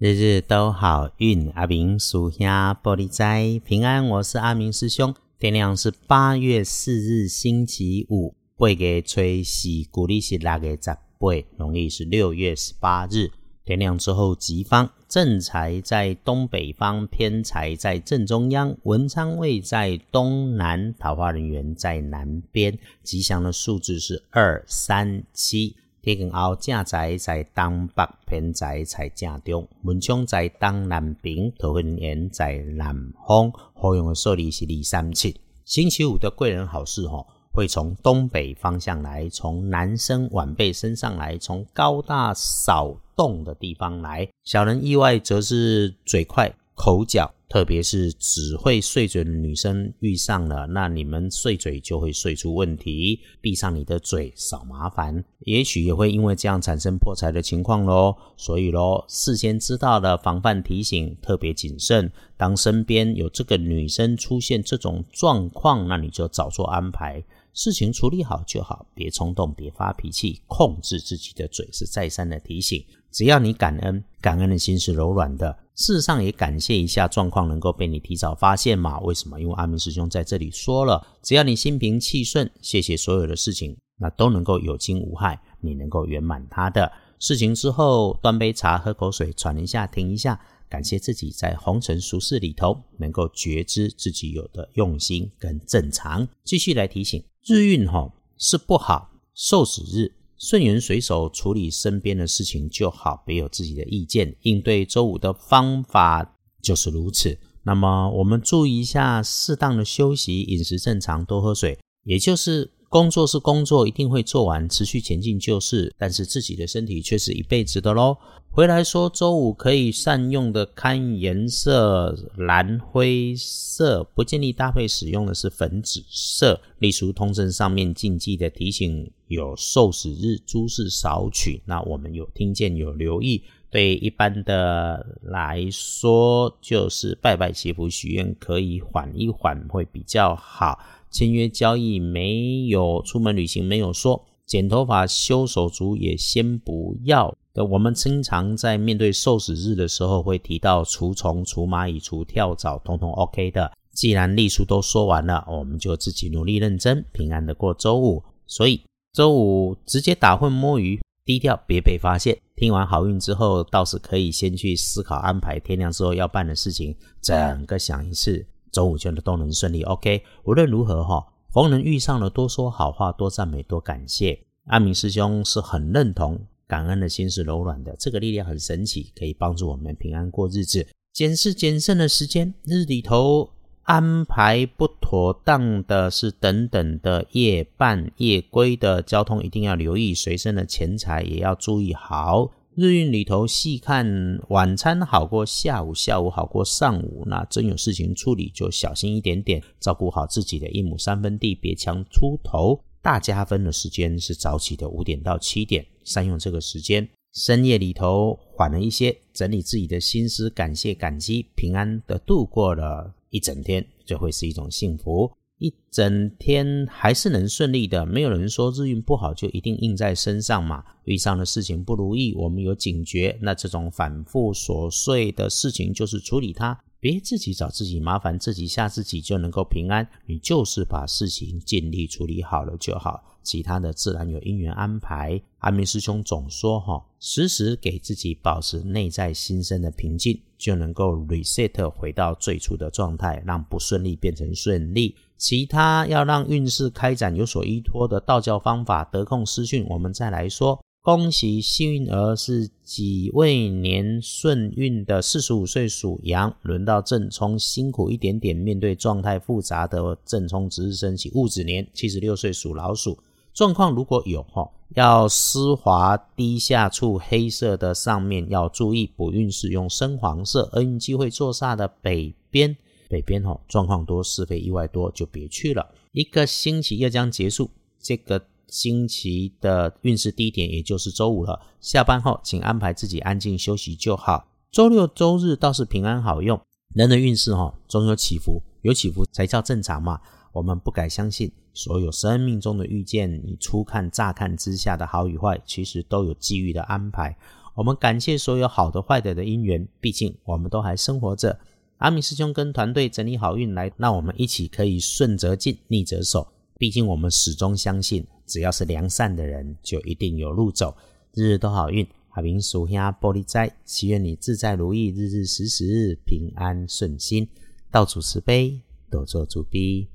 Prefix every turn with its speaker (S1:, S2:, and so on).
S1: 日日都好运，阿明属下玻璃斋平安。我是阿明师兄。天亮是八月四日星期五，八月初四，古历是六月十八，农历是六月十八日。天亮之后，吉方正财在东北方，偏财在正中央，文昌位在东南，桃花人员在南边。吉祥的数字是二三七。天光后，正财在东北，偏财在正中，文昌在东南边，桃花源在南方。好用的数字是二三七。星期五的贵人好事吼，会从东北方向来，从男生晚辈身上来，从高大少动的地方来。小人意外则是嘴快口角。特别是只会碎嘴的女生遇上了，那你们碎嘴就会碎出问题。闭上你的嘴，少麻烦，也许也会因为这样产生破财的情况喽。所以喽，事先知道的防范提醒，特别谨慎。当身边有这个女生出现这种状况，那你就早做安排，事情处理好就好，别冲动，别发脾气，控制自己的嘴是再三的提醒。只要你感恩，感恩的心是柔软的。事实上，也感谢一下状况能够被你提早发现嘛？为什么？因为阿明师兄在这里说了，只要你心平气顺，谢谢所有的事情，那都能够有惊无害，你能够圆满他的事情之后，端杯茶，喝口水，喘一下，停一下，感谢自己在红尘俗世里头能够觉知自己有的用心跟正常。继续来提醒，日运哈是不好，受死日。顺缘随手处理身边的事情就好，别有自己的意见。应对周五的方法就是如此。那么我们注意一下，适当的休息，饮食正常，多喝水，也就是。工作是工作，一定会做完，持续前进就是。但是自己的身体却是一辈子的喽。回来说，周五可以善用的看颜色蓝灰色，不建议搭配使用的是粉紫色。例如通身上面禁忌的提醒有受死日，诸事少取。那我们有听见有留意。对一般的来说，就是拜拜祈福许愿，可以缓一缓会比较好。签约交易没有，出门旅行没有说，剪头发修手足也先不要。我们经常在面对受死日的时候，会提到除虫、除蚂蚁、除跳蚤，统统 OK 的。既然历书都说完了，我们就自己努力认真，平安的过周五。所以周五直接打混摸鱼，低调别被发现。听完好运之后，倒是可以先去思考安排天亮之后要办的事情，整个想一次。周五就都能顺利，OK。无论如何哈，逢人遇上了，多说好话，多赞美，多感谢。阿明师兄是很认同，感恩的心是柔软的，这个力量很神奇，可以帮助我们平安过日子。检视谨慎的时间，日里头安排不妥当的是等等的夜半夜归的交通，一定要留意，随身的钱财也要注意好。日运里头细看，晚餐好过下午，下午好过上午。那真有事情处理，就小心一点点，照顾好自己的一亩三分地，别强出头。大加分的时间是早起的五点到七点，善用这个时间。深夜里头缓了一些，整理自己的心思，感谢感激，平安的度过了一整天，就会是一种幸福。一整天还是能顺利的，没有人说日运不好就一定印在身上嘛。遇上的事情不如意，我们有警觉，那这种反复琐碎的事情就是处理它，别自己找自己麻烦，自己吓自己就能够平安。你就是把事情尽力处理好了就好，其他的自然有因缘安排。阿明师兄总说哈，时时给自己保持内在心生的平静，就能够 reset 回到最初的状态，让不顺利变成顺利。其他要让运势开展有所依托的道教方法，得空私讯我们再来说。恭喜幸运儿是己未年顺运的四十五岁属羊，轮到正冲辛苦一点点，面对状态复杂的正冲值日生起戊子年七十六岁属老鼠，状况如果有哈，要丝滑低下处黑色的上面要注意补运使用深黄色，厄运机会坐煞的北边。北边哈状况多，是非意外多，就别去了。一个星期又将结束，这个星期的运势低点也就是周五了。下班后请安排自己安静休息就好。周六周日倒是平安好用。人的运势哈总有起伏，有起伏才叫正常嘛。我们不敢相信，所有生命中的遇见，你初看乍看之下的好与坏，其实都有机遇的安排。我们感谢所有好的、坏的的因缘，毕竟我们都还生活着。阿明师兄跟团队整理好运来，让我们一起可以顺则进，逆则守。毕竟我们始终相信，只要是良善的人，就一定有路走。日日都好运，阿明属下玻璃斋，祈愿你自在如意，日日时时平安顺心，到处慈悲，多做主逼。